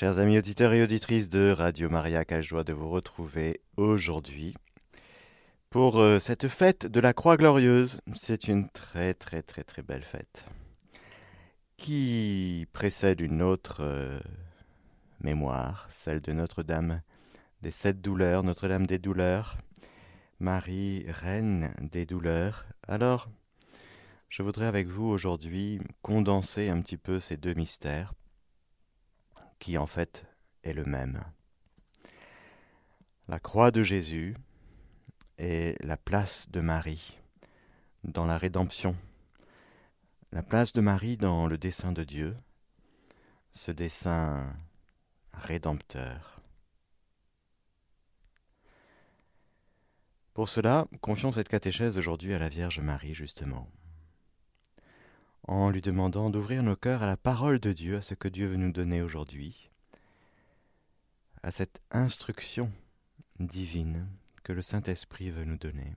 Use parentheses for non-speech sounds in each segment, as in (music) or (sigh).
Chers amis auditeurs et auditrices de Radio Maria, quelle joie de vous retrouver aujourd'hui pour euh, cette fête de la Croix Glorieuse. C'est une très très très très belle fête qui précède une autre euh, mémoire, celle de Notre-Dame des Sept Douleurs, Notre-Dame des Douleurs, Marie, Reine des Douleurs. Alors, je voudrais avec vous aujourd'hui condenser un petit peu ces deux mystères qui en fait est le même. La croix de Jésus et la place de Marie dans la rédemption, la place de Marie dans le dessein de Dieu, ce dessein rédempteur. Pour cela, confions cette catéchèse aujourd'hui à la Vierge Marie, justement, en lui demandant d'ouvrir nos cœurs à la parole de Dieu, à ce que Dieu veut nous donner aujourd'hui, à cette instruction divine que le Saint-Esprit veut nous donner.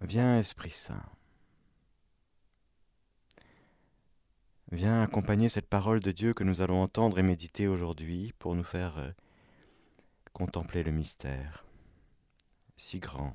Viens, Esprit Saint. Viens accompagner cette parole de Dieu que nous allons entendre et méditer aujourd'hui pour nous faire euh, contempler le mystère si grand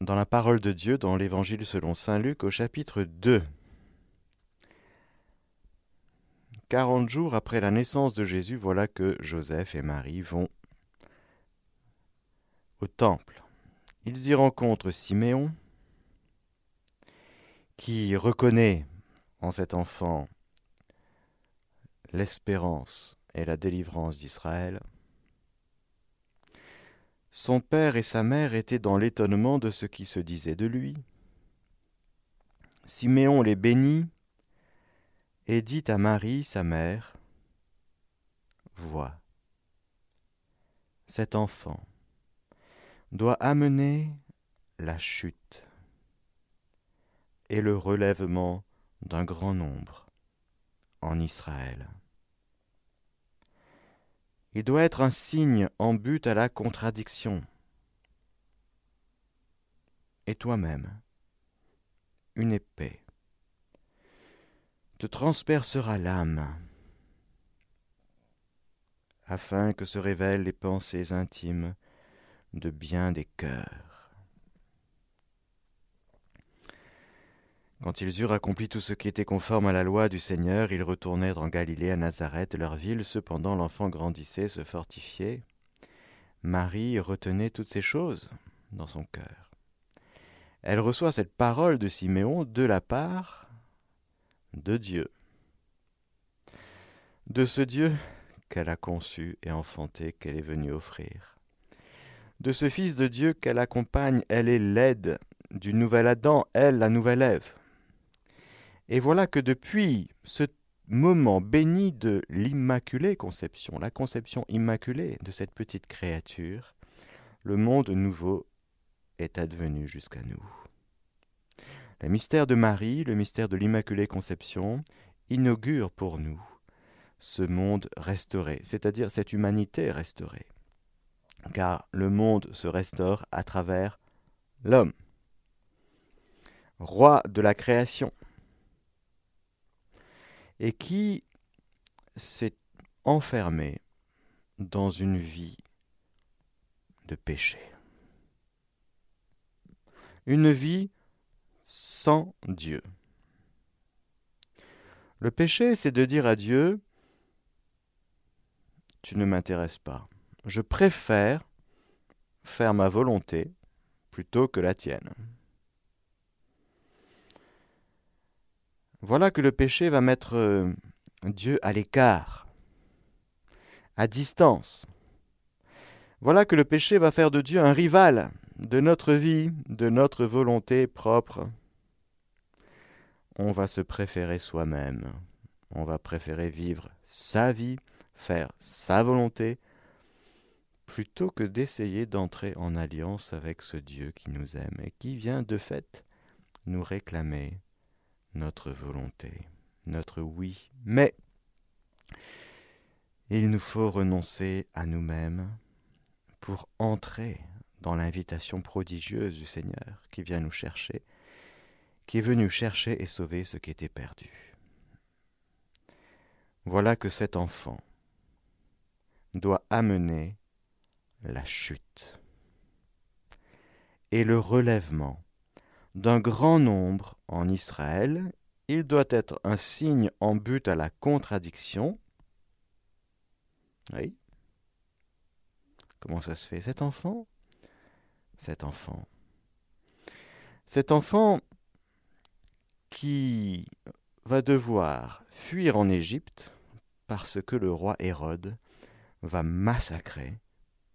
dans la parole de Dieu, dans l'Évangile selon Saint Luc, au chapitre 2. Quarante jours après la naissance de Jésus, voilà que Joseph et Marie vont au temple. Ils y rencontrent Siméon, qui reconnaît en cet enfant l'espérance et la délivrance d'Israël. Son père et sa mère étaient dans l'étonnement de ce qui se disait de lui. Siméon les bénit et dit à Marie, sa mère, Vois, cet enfant doit amener la chute et le relèvement d'un grand nombre en Israël. Il doit être un signe en but à la contradiction. Et toi-même, une épée, te transpercera l'âme, afin que se révèlent les pensées intimes de bien des cœurs. Quand ils eurent accompli tout ce qui était conforme à la loi du Seigneur, ils retournèrent en Galilée à Nazareth, leur ville. Cependant, l'enfant grandissait, se fortifiait. Marie retenait toutes ces choses dans son cœur. Elle reçoit cette parole de Siméon de la part de Dieu. De ce Dieu qu'elle a conçu et enfanté, qu'elle est venue offrir. De ce Fils de Dieu qu'elle accompagne, elle est l'aide du nouvel Adam, elle la nouvelle Ève. Et voilà que depuis ce moment béni de l'Immaculée Conception, la conception immaculée de cette petite créature, le monde nouveau est advenu jusqu'à nous. Le mystère de Marie, le mystère de l'Immaculée Conception, inaugure pour nous ce monde restauré, c'est-à-dire cette humanité restaurée. Car le monde se restaure à travers l'homme, roi de la création, et qui s'est enfermé dans une vie de péché. Une vie sans Dieu. Le péché, c'est de dire à Dieu, tu ne m'intéresses pas. Je préfère faire ma volonté plutôt que la tienne. Voilà que le péché va mettre euh, Dieu à l'écart, à distance. Voilà que le péché va faire de Dieu un rival de notre vie, de notre volonté propre. On va se préférer soi-même On va préférer vivre sa vie, faire sa volonté, plutôt que d'essayer d'entrer en alliance avec ce Dieu qui nous aime et qui vient de fait nous réclamer notre volonté, notre oui. Mais il nous faut renoncer à nous-mêmes pour entrer dans l'invitation prodigieuse du Seigneur qui vient nous chercher, qui est venu chercher et sauver ce qui était perdu. Voilà que cet enfant doit amener la chute et le relèvement d'un grand nombre en Israël, il doit être un signe en but à la contradiction. Oui. Comment ça se fait Cet enfant? Cet enfant. Cet enfant qui va devoir fuir en Égypte parce que le roi Hérode va massacrer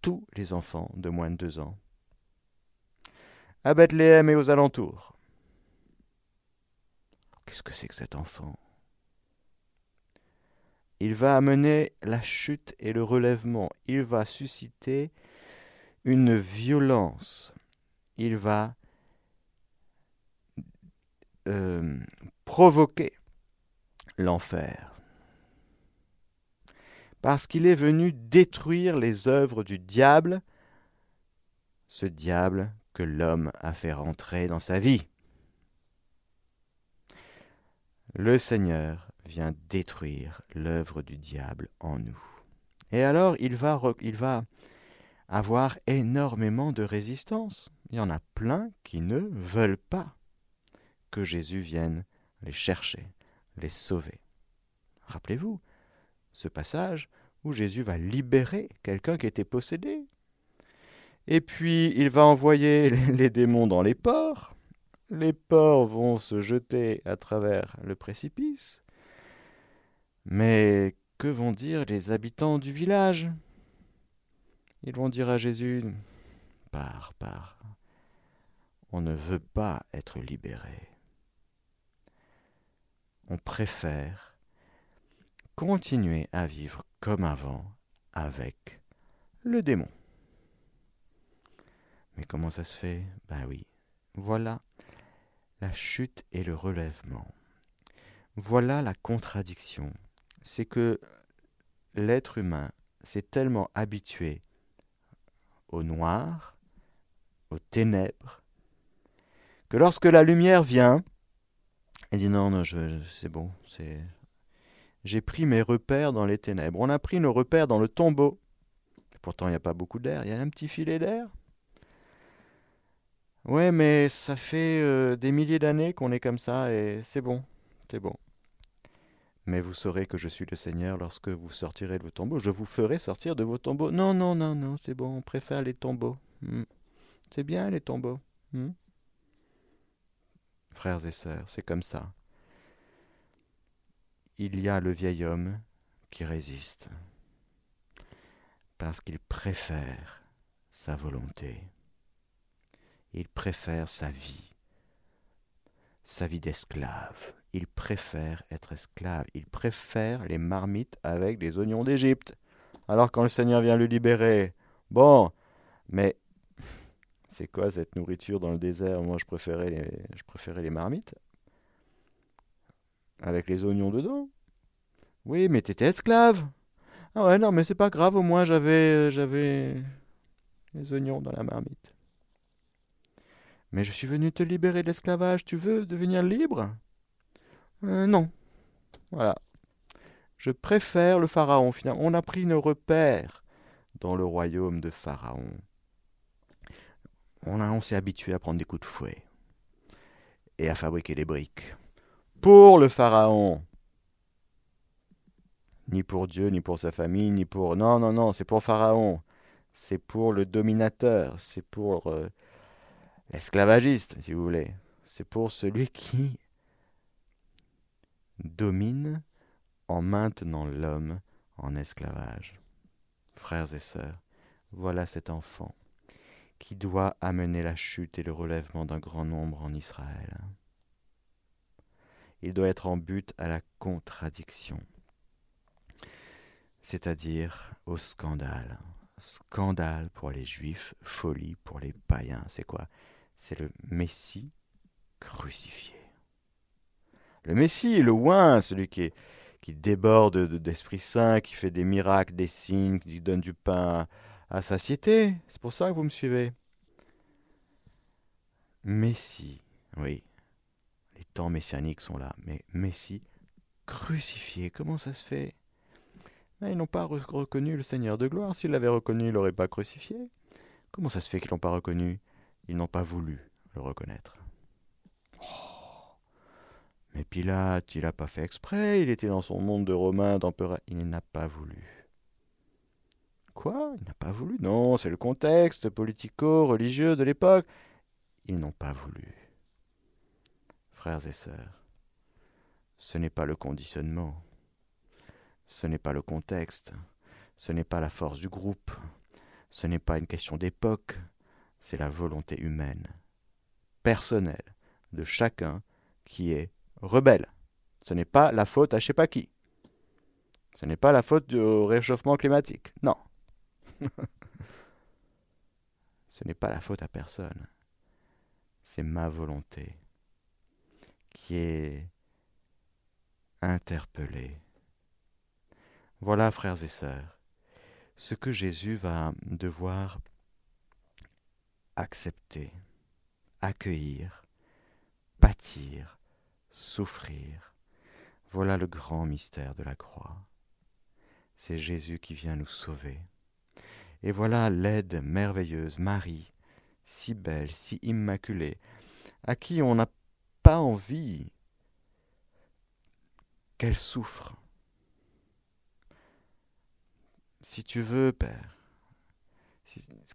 tous les enfants de moins de deux ans à Bethléem et aux alentours. Qu'est-ce que c'est que cet enfant? Il va amener la chute et le relèvement. Il va susciter une violence. Il va euh, provoquer l'enfer. Parce qu'il est venu détruire les œuvres du diable, ce diable que l'homme a fait rentrer dans sa vie. Le Seigneur vient détruire l'œuvre du diable en nous. Et alors il va, il va avoir énormément de résistance. Il y en a plein qui ne veulent pas que Jésus vienne les chercher, les sauver. Rappelez-vous ce passage où Jésus va libérer quelqu'un qui était possédé. Et puis il va envoyer (laughs) les démons dans les ports. Les porcs vont se jeter à travers le précipice. Mais que vont dire les habitants du village? Ils vont dire à Jésus Pars, pars. On ne veut pas être libéré. On préfère continuer à vivre comme avant avec le démon. Mais comment ça se fait? Ben oui, voilà la chute et le relèvement. Voilà la contradiction. C'est que l'être humain s'est tellement habitué au noir, aux ténèbres, que lorsque la lumière vient, il dit non, non, c'est bon, c'est, j'ai pris mes repères dans les ténèbres. On a pris nos repères dans le tombeau. Pourtant, il n'y a pas beaucoup d'air. Il y a un petit filet d'air. Ouais, mais ça fait euh, des milliers d'années qu'on est comme ça et c'est bon, c'est bon. Mais vous saurez que je suis le Seigneur lorsque vous sortirez de vos tombeaux. Je vous ferai sortir de vos tombeaux. Non, non, non, non, c'est bon, on préfère les tombeaux. Hmm. C'est bien les tombeaux. Hmm. Frères et sœurs, c'est comme ça. Il y a le vieil homme qui résiste parce qu'il préfère sa volonté. Il préfère sa vie, sa vie d'esclave. Il préfère être esclave. Il préfère les marmites avec des oignons d'Égypte. Alors quand le Seigneur vient le libérer, bon, mais (laughs) c'est quoi cette nourriture dans le désert? Moi, je préférais les, je préférais les marmites avec les oignons dedans. Oui, mais t'étais esclave. Ah ouais, non, mais c'est pas grave, au moins j'avais, j'avais les oignons dans la marmite. Mais je suis venu te libérer de l'esclavage, tu veux devenir libre? Euh, Non. Voilà. Je préfère le Pharaon. Finalement, on a pris nos repères dans le royaume de Pharaon. On, on s'est habitué à prendre des coups de fouet et à fabriquer des briques. Pour le Pharaon. Ni pour Dieu, ni pour sa famille, ni pour... Non, non, non, c'est pour Pharaon. C'est pour le dominateur. C'est pour... Euh, esclavagiste, si vous voulez. C'est pour celui qui domine en maintenant l'homme en esclavage. Frères et sœurs, voilà cet enfant qui doit amener la chute et le relèvement d'un grand nombre en Israël. il doit être en but à la contradiction, c'est-à-dire au scandale. Scandale pour les juifs, folie pour les païens. C'est quoi? C'est le Messie crucifié. Le Messie, le oin, celui qui, déborde d'Esprit Saint, qui fait des miracles, des signes, qui donne du pain à satiété. C'est pour ça que vous me suivez. Messie, oui, les temps messianiques sont là, mais Messie crucifié, comment ça se fait? Ils n'ont pas reconnu le Seigneur de gloire. S'ils l'avaient reconnu, ils ne l'auraient pas crucifié. Comment ça se fait qu'ils l'ont pas reconnu? Ils n'ont pas voulu le reconnaître. Oh. Mais Pilate, il n'a pas fait exprès, il était dans son monde de Romain, d'empereur, il n'a pas voulu. Quoi? Il n'a pas voulu? Non, c'est le contexte politico-religieux de l'époque. Ils n'ont pas voulu. Frères et sœurs, ce n'est pas le conditionnement, ce n'est pas le contexte, ce n'est pas la force du groupe, ce n'est pas une question d'époque, c'est la volonté humaine, personnelle, de chacun qui est rebelle. Ce n'est pas la faute à je sais pas qui. Ce n'est pas la faute du réchauffement climatique. Non. (laughs) Ce n'est pas la faute à personne c'est ma volonté qui est interpellée. Voilà, frères et sœurs, ce que Jésus va devoir accepter, accueillir, pâtir, souffrir. Voilà le grand mystère de la croix. C'est Jésus qui vient nous sauver. Et voilà l'aide merveilleuse, Marie, si belle, si immaculée, à qui on n'a pas envie qu'elle souffre. Si tu veux, Père,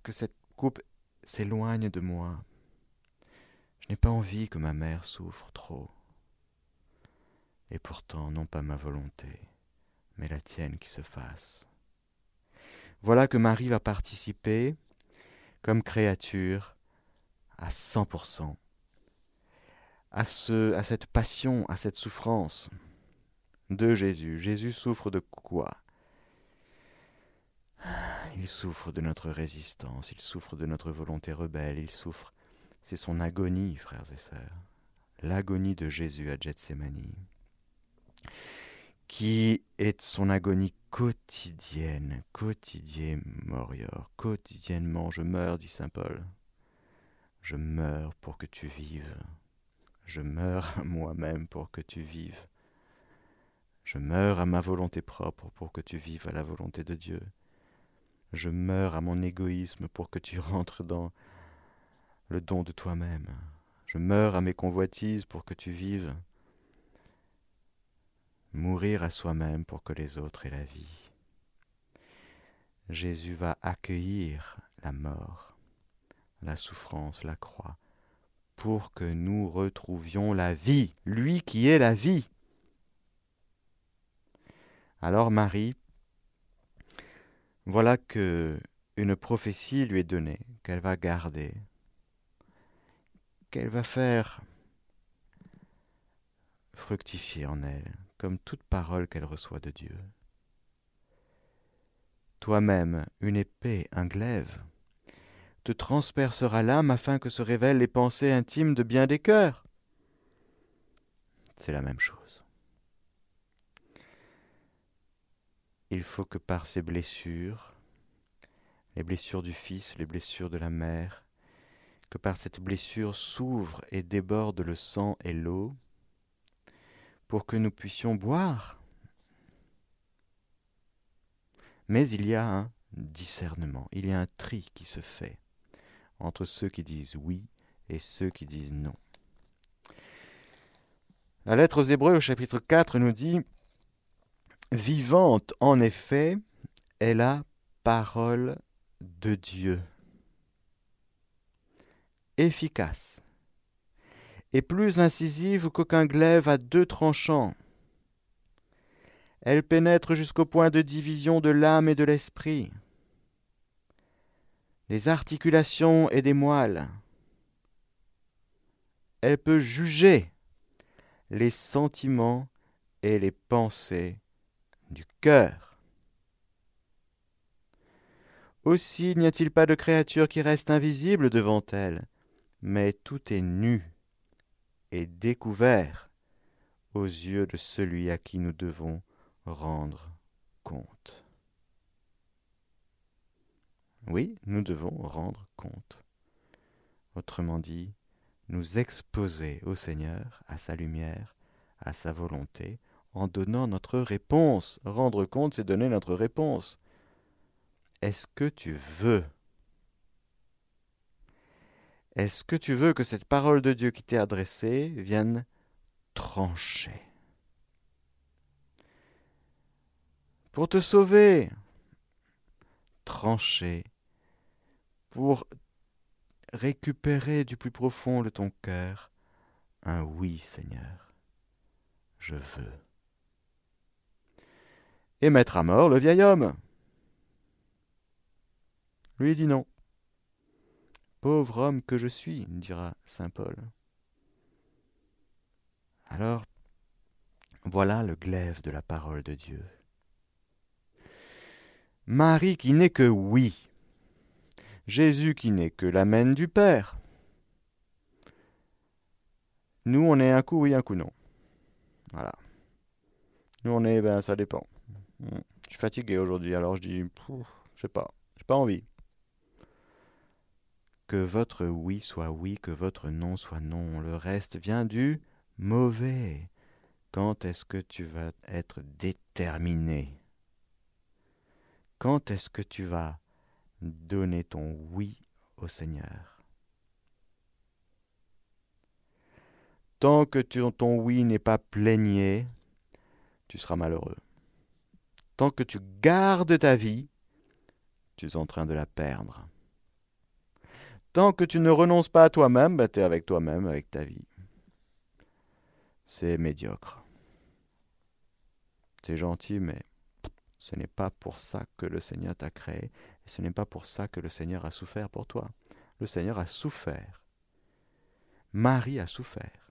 que cette coupe s'éloigne de moi. Je n'ai pas envie que ma mère souffre trop. Et pourtant, non pas ma volonté, mais la tienne qui se fasse. Voilà que Marie va participer comme créature à 100% à, ce, à cette passion, à cette souffrance de Jésus. Jésus souffre de quoi? Il souffre de notre résistance, il souffre de notre volonté rebelle, il souffre. C'est son agonie, frères et sœurs. L'agonie de Jésus à Gethsemane qui est son agonie quotidienne, quotidienne, morior, quotidiennement je meurs, dit saint Paul. Je meurs pour que tu vives. Je meurs à moi-même pour que tu vives. Je meurs à ma volonté propre pour que tu vives à la volonté de Dieu. Je meurs à mon égoïsme pour que tu (laughs) rentres dans le don de toi-même. Je meurs à mes convoitises pour que tu vives mourir à soi-même pour que les autres aient la vie. Jésus va accueillir la mort, la souffrance, la croix, pour que nous retrouvions la vie, lui qui est la vie. Alors Marie, voilà que une prophétie lui est donnée, qu'elle va garder, qu'elle va faire fructifier en elle, comme toute parole qu'elle reçoit de Dieu. Toi-même, une épée, un glaive, te transpercera l'âme afin que se révèlent les pensées intimes de bien des cœurs. C'est la même chose. Il faut que par ces blessures, les blessures du Fils, les blessures de la mère, que par cette blessure s'ouvre et déborde le sang et l'eau, pour que nous puissions boire. Mais il y a un discernement, il y a un tri qui se fait entre ceux qui disent oui et ceux qui disent non. La lettre aux Hébreux au chapitre 4 nous dit Vivante en effet est la parole de Dieu, efficace et plus incisive qu'aucun glaive à deux tranchants. Elle pénètre jusqu'au point de division de l'âme et de l'esprit, des articulations et des moelles. Elle peut juger les sentiments et les pensées du cœur. Aussi n'y a-t-il pas de créature qui reste invisible devant elle, mais tout est nu et découvert aux yeux de celui à qui nous devons rendre compte. Oui, nous devons rendre compte. Autrement dit, nous exposer au Seigneur, à sa lumière, à sa volonté, en donnant notre réponse. Rendre compte, c'est donner notre réponse. Est-ce que tu veux? Est-ce que tu veux que cette parole de Dieu qui t'est adressée vienne trancher? Pour te sauver, trancher, pour récupérer du plus profond de ton cœur un oui, Seigneur, je veux. Et mettre à mort le vieil homme. Lui dit non. Pauvre homme que je suis, dira saint Paul. Alors, voilà le glaive de la parole de Dieu. Marie qui n'est que oui, Jésus qui n'est que l'amène du Père. Nous, on est un coup oui, un coup non. Voilà. Nous, on est, ben, ça dépend. Hmm. Je suis fatigué aujourd'hui, alors je dis, je sais pas, j'ai pas envie. Que votre oui soit oui, que votre non soit non. Le reste vient du mauvais. Quand est-ce que tu vas être déterminé? Quand est-ce que tu vas donner ton oui au Seigneur? Tant que ton oui n'est pas plaigné, tu seras malheureux. Tant que tu gardes ta vie, tu es en train de la perdre. Tant que tu ne renonces pas à toi-même, bah, tu es avec toi-même, avec ta vie. C'est médiocre. C'est gentil, mais ce n'est pas pour ça que le Seigneur t'a créé, et ce n'est pas pour ça que le Seigneur a souffert pour toi. Le Seigneur a souffert. Marie a souffert.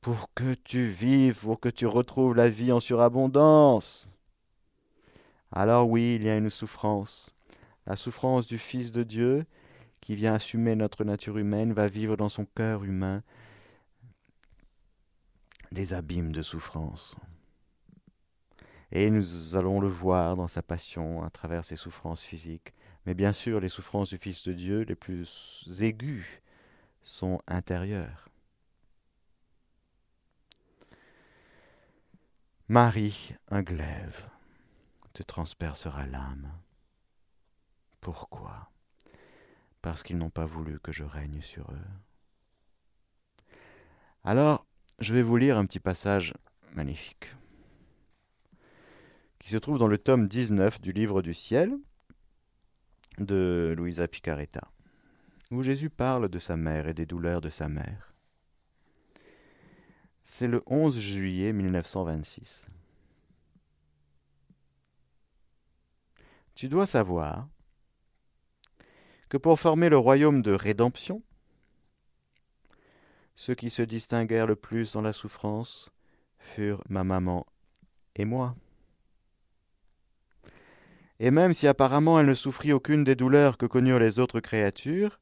Pour que tu vives, pour que tu retrouves la vie en surabondance. Alors oui, il y a une souffrance. La souffrance du Fils de Dieu, qui vient assumer notre nature humaine, va vivre dans son cœur humain des abîmes de souffrance. Et nous allons le voir dans sa passion à travers ses souffrances physiques. Mais bien sûr, les souffrances du Fils de Dieu, les plus aiguës, sont intérieures. Marie, un glaive, te transpercera l'âme. Pourquoi? Parce qu'ils n'ont pas voulu que je règne sur eux. Alors, je vais vous lire un petit passage magnifique qui se trouve dans le tome 19 du Livre du Ciel de Louisa Picaretta, où Jésus parle de sa mère et des douleurs de sa mère. C'est le 11 juillet 1926. Tu dois savoir que pour former le royaume de rédemption, ceux qui se distinguèrent le plus dans la souffrance furent ma maman et moi. Et même si apparemment elle ne souffrit aucune des douleurs que connurent les autres créatures,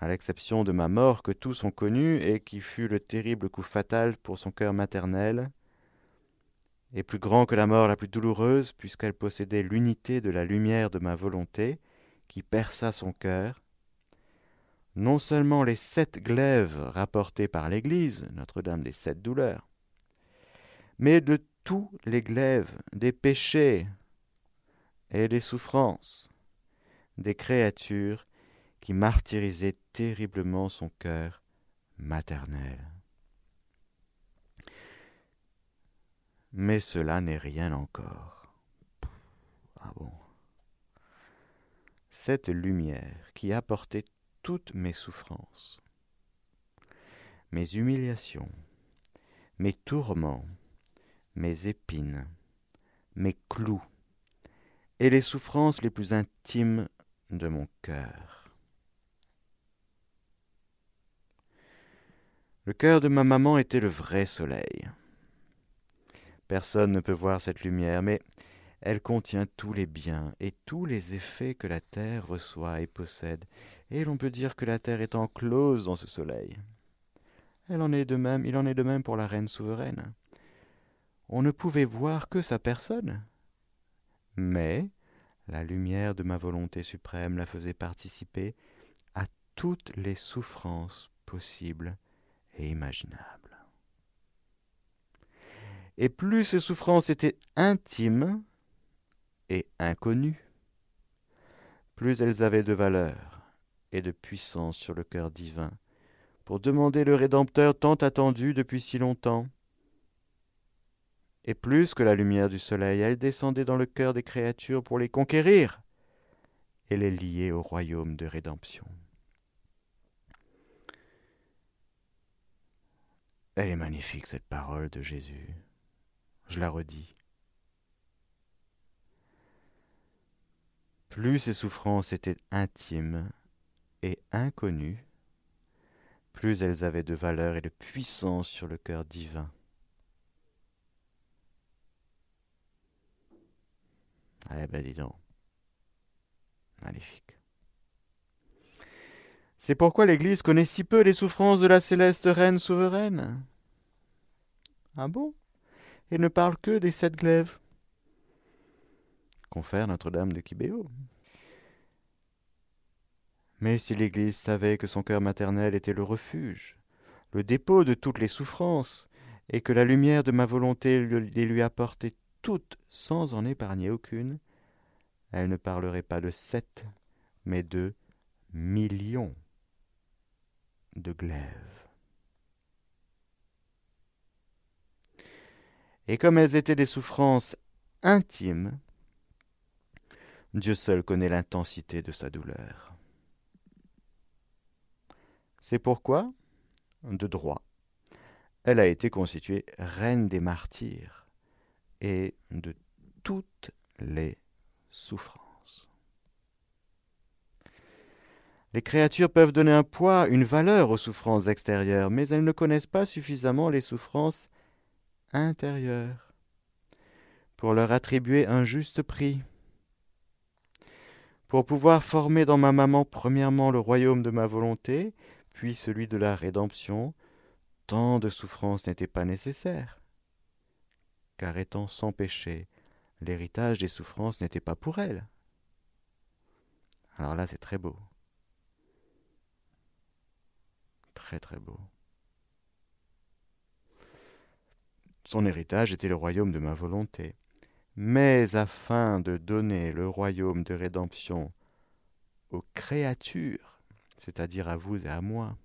à l'exception de ma mort que tous ont connue et qui fut le terrible coup fatal pour son cœur maternel, et plus grand que la mort la plus douloureuse, puisqu'elle possédait l'unité de la lumière de ma volonté, qui perça son cœur, non seulement les sept glaives rapportés par l'Église, Notre-Dame des sept douleurs, mais de tous les glaives des péchés et des souffrances des créatures qui martyrisaient terriblement son cœur maternel. Mais cela n'est rien encore. Ah bon. Cette lumière qui apportait toutes mes souffrances, mes humiliations, mes tourments, mes épines, mes clous, et les souffrances les plus intimes de mon cœur. Le cœur de ma maman était le vrai soleil. Personne ne peut voir cette lumière, mais elle contient tous les biens et tous les effets que la terre reçoit et possède, et l'on peut dire que la terre est enclose dans ce soleil. Elle en est de même, il en est de même pour la reine souveraine. On ne pouvait voir que sa personne, mais la lumière de ma volonté suprême la faisait participer à toutes les souffrances possibles et imaginables. Et plus ces souffrances étaient intimes et inconnues, plus elles avaient de valeur et de puissance sur le cœur divin pour demander le Rédempteur tant attendu depuis si longtemps. Et plus que la lumière du soleil, elle descendait dans le cœur des créatures pour les conquérir et les lier au royaume de rédemption. Elle est magnifique, cette parole de Jésus. Je la redis. Plus ses souffrances étaient intimes et inconnues, plus elles avaient de valeur et de puissance sur le cœur divin. Eh ben dis donc. Magnifique. C'est pourquoi l'Église connaît si peu les souffrances de la céleste reine souveraine. Ah bon? Et ne parle que des sept glaives. Confère Notre-Dame de Kibéo. Mais si l'Église savait que son cœur maternel était le refuge, le dépôt de toutes les souffrances, et que la lumière de ma volonté les lui apportait toutes sans en épargner aucune, elle ne parlerait pas de sept, mais de millions de glaives. Et comme elles étaient des souffrances intimes, Dieu seul connaît l'intensité de sa douleur. C'est pourquoi, de droit, elle a été constituée reine des martyrs et de toutes les souffrances. Les créatures peuvent donner un poids, une valeur aux souffrances extérieures, mais elles ne connaissent pas suffisamment les souffrances intérieures pour leur attribuer un juste prix. Pour pouvoir former dans ma maman premièrement le royaume de ma volonté, puis celui de la rédemption, tant de souffrances n'étaient pas nécessaires. Car étant sans péché, l'héritage des souffrances n'était pas pour elle. Alors là, c'est très beau. Très très beau. Son héritage était le royaume de ma volonté. Mais afin de donner le royaume de rédemption aux créatures, c'est-à-dire à vous et à moi.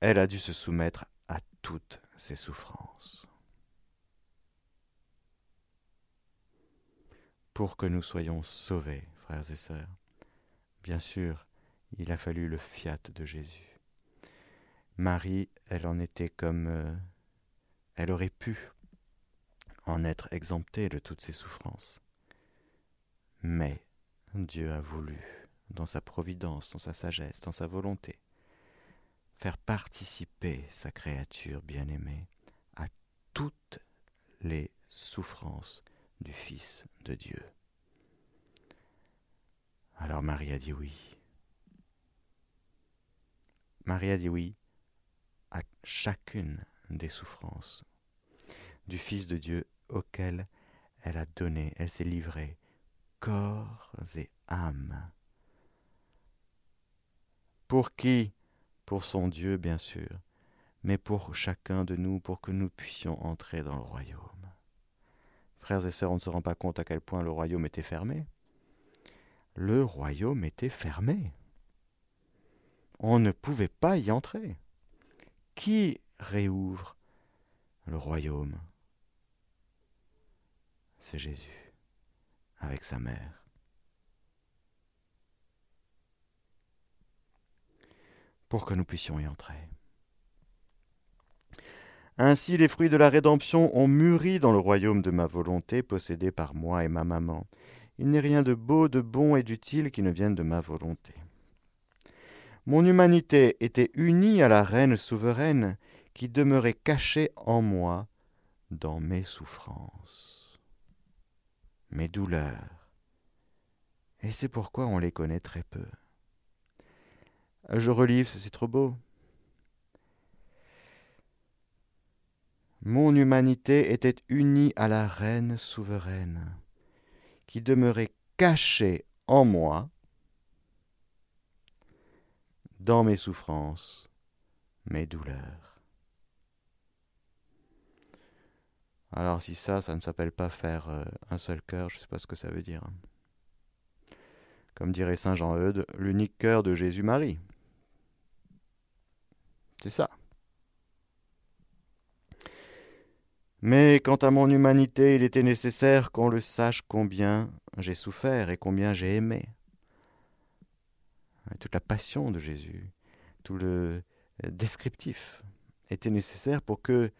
Elle a dû se soumettre à toutes ses souffrances. Pour que nous soyons sauvés, frères et sœurs, bien sûr, il a fallu le fiat de Jésus. Marie, elle en était comme... Elle aurait pu en être exemptée de toutes ses souffrances. Mais Dieu a voulu dans sa providence, dans sa sagesse, dans sa volonté, faire participer sa créature bien-aimée à toutes les souffrances du Fils de Dieu. Alors Marie a dit oui. Marie a dit oui à chacune des souffrances du Fils de Dieu auquel elle a donné, elle s'est livrée, corps et âme pour qui? Pour son Dieu, bien sûr, mais pour chacun de nous, pour que nous puissions entrer dans le royaume. Frères et sœurs, on ne se rend pas compte à quel point le royaume était fermé. Le royaume était fermé. On ne pouvait pas y entrer. Qui réouvre le royaume C'est Jésus, avec sa mère. pour que nous puissions y entrer. Ainsi les fruits de la rédemption ont mûri dans le royaume de ma volonté possédé par moi et ma maman. Il n'est rien de beau, de bon et d'utile qui ne vienne de ma volonté. mon humanité était unie à la reine souveraine qui demeurait cachée en moi dans mes souffrances, mes douleurs. Et c'est pourquoi on les connaît très peu. Je relis, c'est trop beau. Mon humanité était unie à la reine souveraine, qui demeurait cachée en moi, dans mes souffrances, mes douleurs. Alors si ça, ça ne s'appelle pas faire euh, un seul cœur, je ne sais pas ce que ça veut dire. Comme dirait Saint Jean-Eudes, l'unique cœur de Jésus-Marie. C'est ça. Mais quant à mon humanité, il était nécessaire qu'on le sache combien j'ai souffert et combien j'ai aimé. Toute la passion de Jésus, tout le descriptif était nécessaire pour que,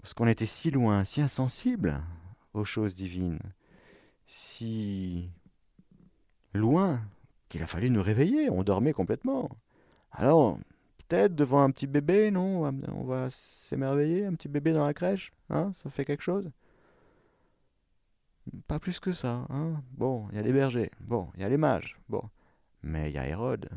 parce qu'on était si loin, si insensible aux choses divines, si loin qu'il a fallu nous réveiller, on dormait complètement. Alors, peut-être devant un petit bébé, non? On va s'émerveiller, un petit bébé dans la crèche, hein? Ça fait quelque chose? Pas plus que ça, hein? Bon, il y a les bergers, bon, il y a les mages, bon, mais il y a Hérode.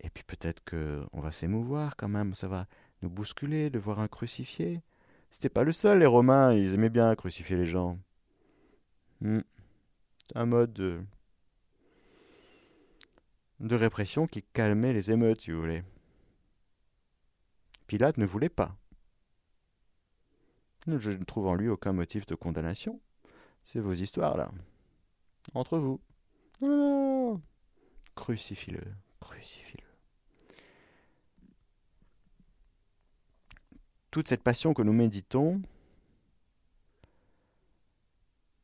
Et puis peut-être que on va s'émouvoir quand même, ça va nous bousculer de voir un crucifié. C'était pas le seul, les Romains, ils aimaient bien crucifier les gens. Hmm. Un mode de de répression qui calmait les émeutes, si vous voulez. Pilate ne voulait pas. Je ne trouve en lui aucun motif de condamnation. C'est vos histoires, là. Entre vous. Crucifie-le. Crucifie-le. Toute cette passion que nous méditons,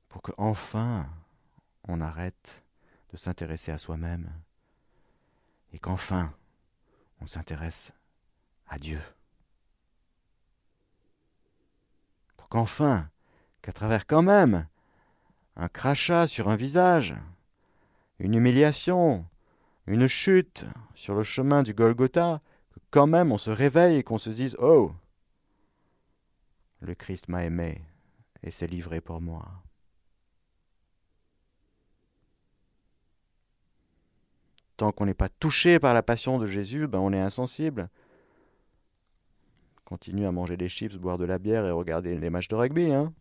pour que enfin on arrête de s'intéresser à soi-même et qu'enfin on s'intéresse à Dieu. Pour qu'enfin, qu'à travers quand même un crachat sur un visage, une humiliation, une chute sur le chemin du Golgotha, que quand même on se réveille et qu'on se dise Oh Le Christ m'a aimé et s'est livré pour moi. Tant qu'on n'est pas touché par la passion de Jésus, ben on est insensible. Continue à manger des chips, boire de la bière et regarder les matchs de rugby, hein.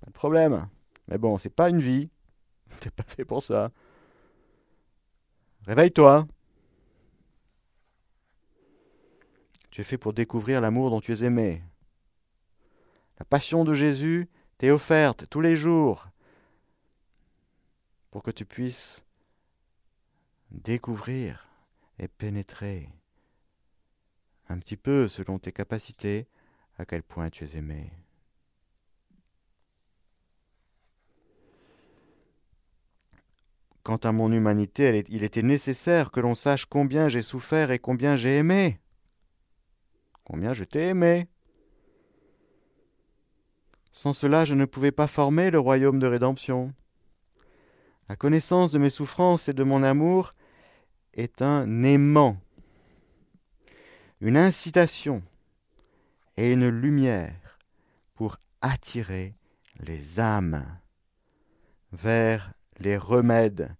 Pas de problème. Mais bon, c'est pas une vie. (laughs) T'es pas fait pour ça. Réveille-toi. Tu es fait pour découvrir l'amour dont tu es aimé. La passion de Jésus t'est offerte tous les jours pour que tu puisses découvrir et pénétrer un petit peu selon tes capacités à quel point tu es aimé. Quant à mon humanité, il était nécessaire que l'on sache combien j'ai souffert et combien j'ai aimé. Combien je t'ai aimé. Sans cela, je ne pouvais pas former le royaume de rédemption. La connaissance de mes souffrances et de mon amour est un aimant, une incitation et une lumière pour attirer les âmes vers les remèdes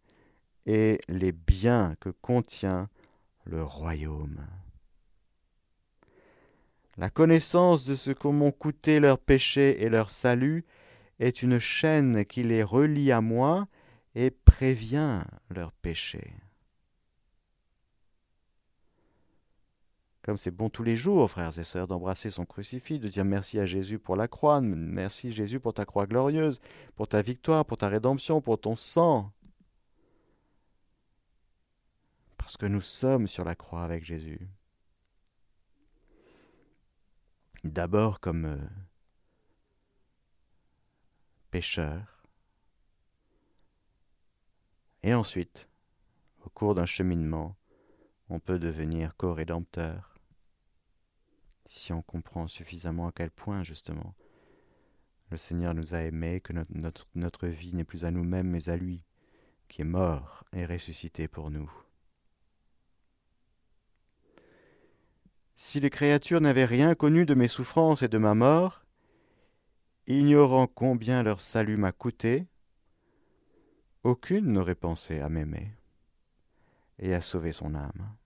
et les biens que contient le royaume. La connaissance de ce que m'ont coûté leurs péchés et leur salut est une chaîne qui les relie à moi et prévient leurs péchés. Comme c'est bon tous les jours, frères et sœurs, d'embrasser son crucifix, de dire merci à Jésus pour la croix, merci Jésus pour ta croix glorieuse, pour ta victoire, pour ta rédemption, pour ton sang. Parce que nous sommes sur la croix avec Jésus. D'abord comme euh, pécheurs, et ensuite, au cours d'un cheminement, on peut devenir co-rédempteur si on comprend suffisamment à quel point, justement, le Seigneur nous a aimés, que notre, notre, vie n'est plus à nous-mêmes, mais à lui, qui est mort et ressuscité pour nous. Si les créatures n'avaient rien connu de mes souffrances et de ma mort, ignorant combien leur salut m'a coûté, aucune n'aurait pensé à m'aimer et à sauver son âme.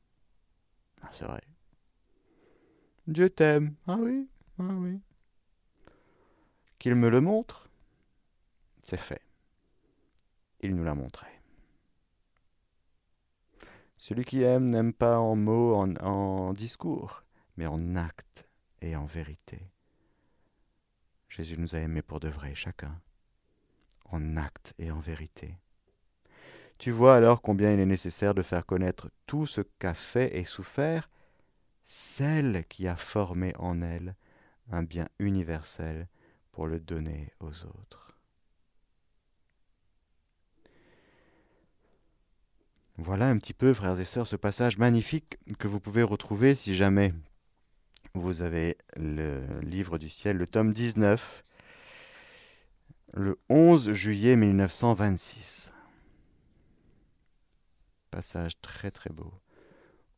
Ah, c'est vrai. Dieu t'aime. Ah oui, ah oui. Qu'il me le montre, c'est fait. Il nous l'a montré. Celui qui aime n'aime pas en mots, en, en discours, mais en actes et en vérité. Jésus nous a aimés pour de vrai, chacun, en actes et en vérité. Tu vois alors combien il est nécessaire de faire connaître tout ce qu'a fait et souffert celle qui a formé en elle un bien universel pour le donner aux autres. Voilà un petit peu, frères et sœurs, ce passage magnifique que vous pouvez retrouver si jamais vous avez le livre du ciel, le tome 19, le 11 juillet 1926. Passage très très beau,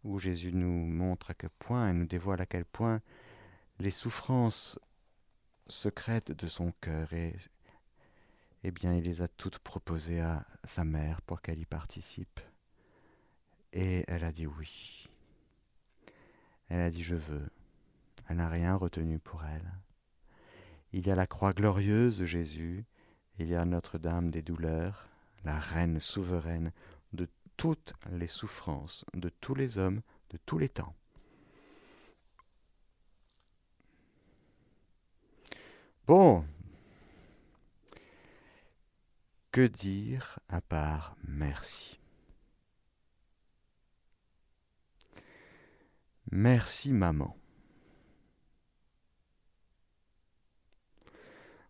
où Jésus nous montre à quel point et nous dévoile à quel point les souffrances secrètes de son cœur et eh bien, il les a toutes proposées à sa mère pour qu'elle y participe. Et elle a dit oui. Elle a dit je veux. Elle n'a rien retenu pour elle. Il y a la croix glorieuse de Jésus, il y a Notre-Dame des douleurs, la reine souveraine de toutes les souffrances de tous les hommes de tous les temps. Bon, que dire à part merci? Merci maman.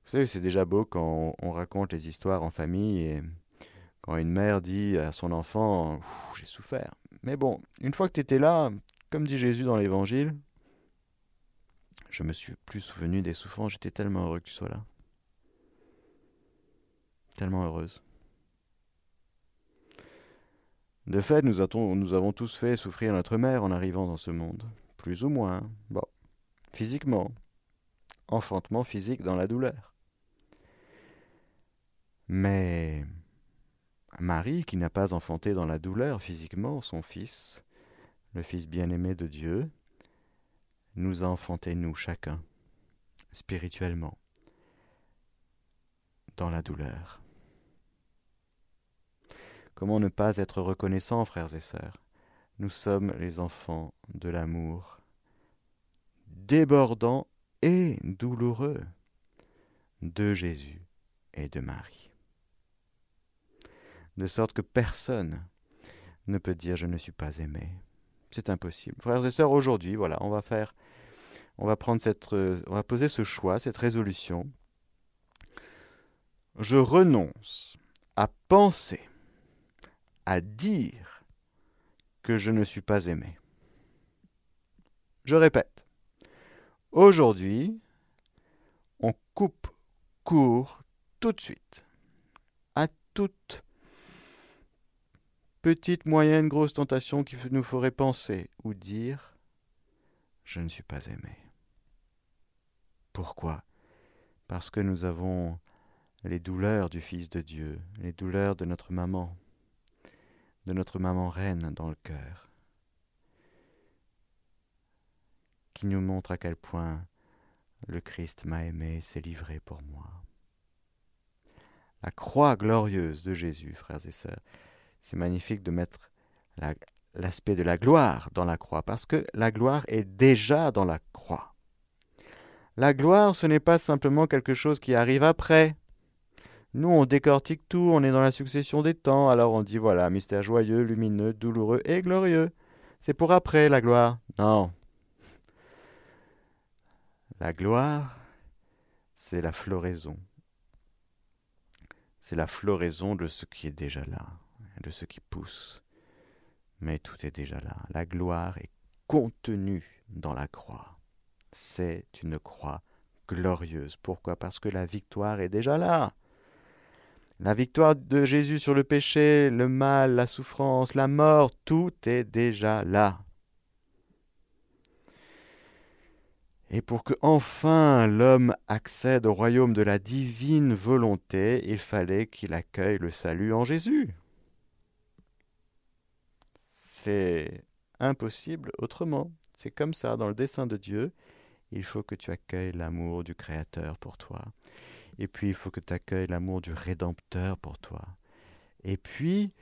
Vous savez, c'est déjà beau quand on raconte les histoires en famille et quand une mère dit à son enfant J'ai souffert. Mais bon, une fois que tu étais là, comme dit Jésus dans l'Évangile, je me suis plus souvenu des souffrances, j'étais tellement heureux que tu sois là. Tellement heureuse. De fait, nous, nous avons tous fait souffrir notre mère en arrivant dans ce monde, plus ou moins, bon, physiquement, enfantement physique dans la douleur. Mais Marie, qui n'a pas enfanté dans la douleur physiquement son Fils, le Fils bien-aimé de Dieu, nous a enfanté, nous chacun, spirituellement, dans la douleur. Comment ne pas être reconnaissant, frères et sœurs? Nous sommes les enfants de l'amour, débordant et douloureux de Jésus et de Marie de sorte que personne ne peut dire je ne suis pas aimé. C'est impossible. Frères et sœurs, aujourd'hui, voilà, on va faire, on va prendre cette, euh, on poser ce choix, cette résolution. Je renonce à penser, à dire que je ne suis pas aimé. Je répète, aujourd'hui, on coupe court tout de suite à toute petite, moyenne, grosse tentation qui nous ferait penser ou dire Je ne suis pas aimé. Pourquoi? Parce que nous avons les douleurs du Fils de Dieu, les douleurs de notre maman, de notre maman reine dans le cœur, qui nous montre à quel point le Christ m'a aimé et s'est livré pour moi. La croix glorieuse de Jésus, frères et sœurs, c'est magnifique de mettre l'aspect de la gloire dans la croix, parce que la gloire est déjà dans la croix. La gloire, ce n'est pas simplement quelque chose qui arrive après. Nous, on décortique tout, on est dans la succession des temps, alors on dit voilà, mystère joyeux, lumineux, douloureux et glorieux. C'est pour après la gloire. Non. La gloire, c'est la floraison. C'est la floraison de ce qui est déjà là de ce qui pousse. Mais tout est déjà là. La gloire est contenue dans la croix. C'est une croix glorieuse. Pourquoi? Parce que la victoire est déjà là. La victoire de Jésus sur le péché, le mal, la souffrance, la mort, tout est déjà là. Et pour que enfin l'homme accède au royaume de la divine volonté, il fallait qu'il accueille le salut en Jésus. C'est impossible autrement. C'est comme ça, dans le dessein de Dieu, il faut que tu accueilles l'amour du Créateur pour toi. Et puis, il faut que tu accueilles l'amour du Rédempteur pour toi. Et puis,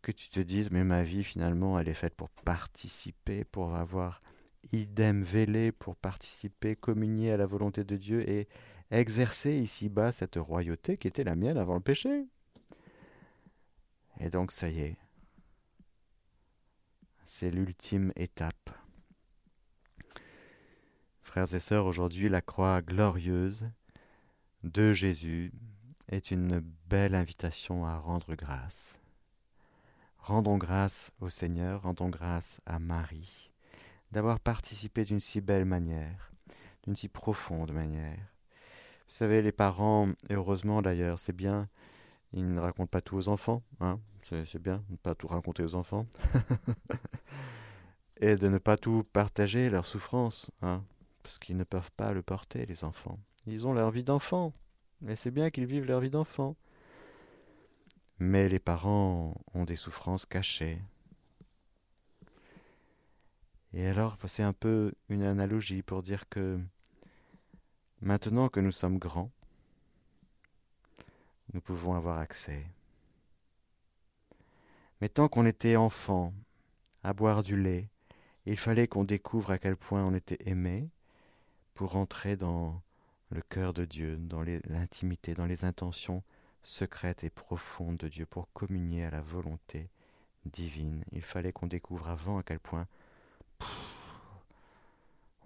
que tu te dises, mais ma vie, finalement, elle est faite pour participer, pour avoir idem vélé, pour participer, communier à la volonté de Dieu et exercer ici-bas cette royauté qui était la mienne avant le péché. Et donc, ça y est. C'est l'ultime étape. Frères et sœurs, aujourd'hui, la croix glorieuse de Jésus est une belle invitation à rendre grâce. Rendons grâce au Seigneur, rendons grâce à Marie d'avoir participé d'une si belle manière, d'une si profonde manière. Vous savez, les parents, heureusement d'ailleurs, c'est bien, ils ne racontent pas tout aux enfants, hein, c'est bien de ne pas tout raconter aux enfants, (laughs) et de ne pas tout partager leur souffrance, hein, parce qu'ils ne peuvent pas le porter, les enfants. Ils ont leur vie d'enfant, et c'est bien qu'ils vivent leur vie d'enfant. Mais les parents ont des souffrances cachées. Et alors, c'est un peu une analogie pour dire que maintenant que nous sommes grands, nous pouvons avoir accès. Mais tant qu'on était enfant, à boire du lait, il fallait qu'on découvre à quel point on était aimé, pour entrer dans le cœur de Dieu, dans l'intimité, dans les intentions secrètes et profondes de Dieu, pour communier à la volonté divine. Il fallait qu'on découvre avant à quel point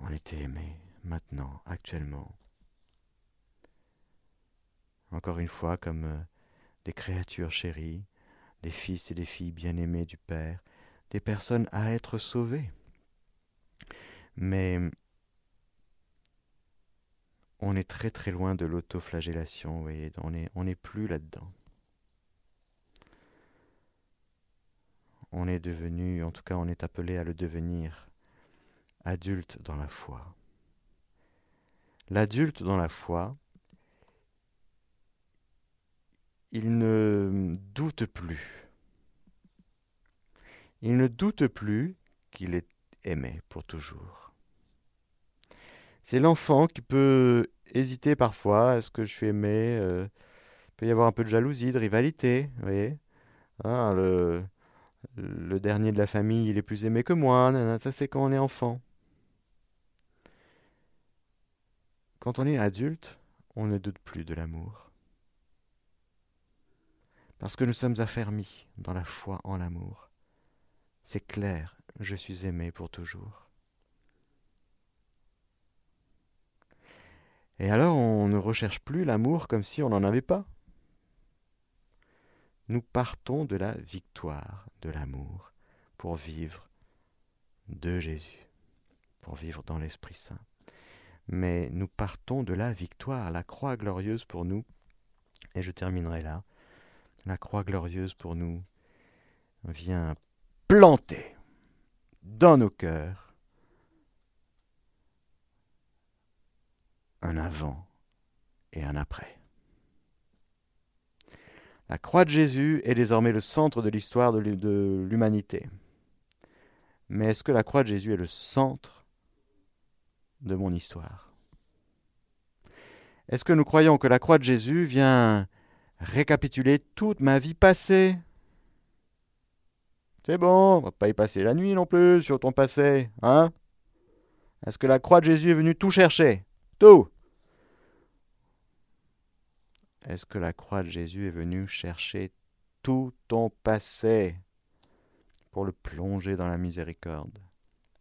on était aimé, maintenant, actuellement. Encore une fois, comme euh, des créatures chéries, des fils et des filles bien-aimés du Père, des personnes à être sauvées. Mais on est très très loin de l'autoflagellation, vous voyez, on n'est on est plus là-dedans. On est devenu, en tout cas on est appelé à le devenir, adulte dans la foi. L'adulte dans la foi, il ne doute plus. Il ne doute plus qu'il est aimé pour toujours. C'est l'enfant qui peut hésiter parfois. Est-ce que je suis aimé euh, Il peut y avoir un peu de jalousie, de rivalité. Vous hein, le, le, dernier de la famille, il est plus aimé que moi. Ça, c'est quand on est enfant. Quand on est adulte, on ne doute plus de l'amour. Parce que nous sommes affermis dans la foi en l'amour. C'est clair, je suis aimé pour toujours. Et alors on ne recherche plus l'amour comme si on n'en avait pas. Nous partons de la victoire de l'amour pour vivre de Jésus, pour vivre dans l'Esprit Saint. Mais nous partons de la victoire, la croix glorieuse pour nous. Et je terminerai là. La croix glorieuse pour nous vient planter dans nos cœurs un avant et un après. La croix de Jésus est désormais le centre de l'histoire de l'humanité. Mais est-ce que la croix de Jésus est le centre de mon histoire? Est-ce que nous croyons que la croix de Jésus vient récapituler toute ma vie passée. C'est bon, on va pas y passer la nuit non plus sur ton passé, hein? Est-ce que la croix de Jésus est venue tout chercher? Tout! Est-ce que la croix de Jésus est venue chercher tout ton passé pour le plonger dans la miséricorde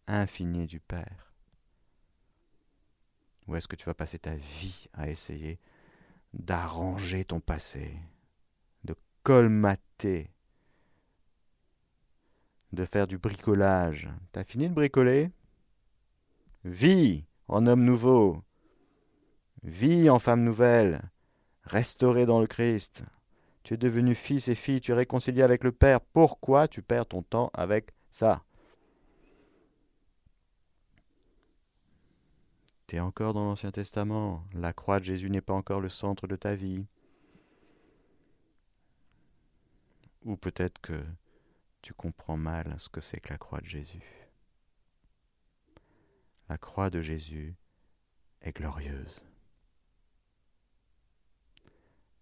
infinie du Père? Ou est-ce que tu vas passer ta vie à essayer d'arranger ton passé, de colmater, de faire du bricolage. T'as fini de bricoler? Vis en homme nouveau, vis en femme nouvelle, restauré dans le Christ. Tu es devenu fils et fille, tu es réconcilié avec le Père. Pourquoi tu perds ton temps avec ça? Encore dans l'Ancien Testament. La croix de Jésus n'est pas encore le centre de ta vie. Ou peut-être que tu comprends mal ce que c'est que la croix de Jésus. La croix de Jésus est glorieuse.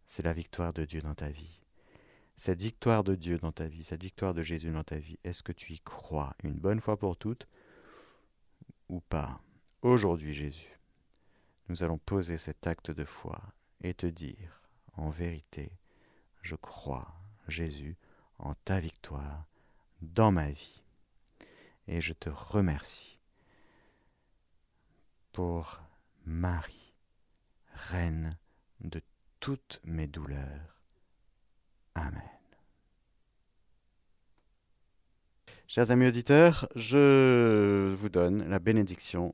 C'est la victoire de Dieu dans ta vie. Cette victoire de Dieu dans ta vie, cette victoire de Jésus dans ta vie, est-ce que tu y crois une bonne fois pour toutes ou pas? Aujourd'hui, Jésus, nous allons poser cet acte de foi et te dire, en vérité, je crois, Jésus, en ta victoire dans ma vie. Et je te remercie pour Marie, reine de toutes mes douleurs. Amen. Chers amis auditeurs, je vous donne la bénédiction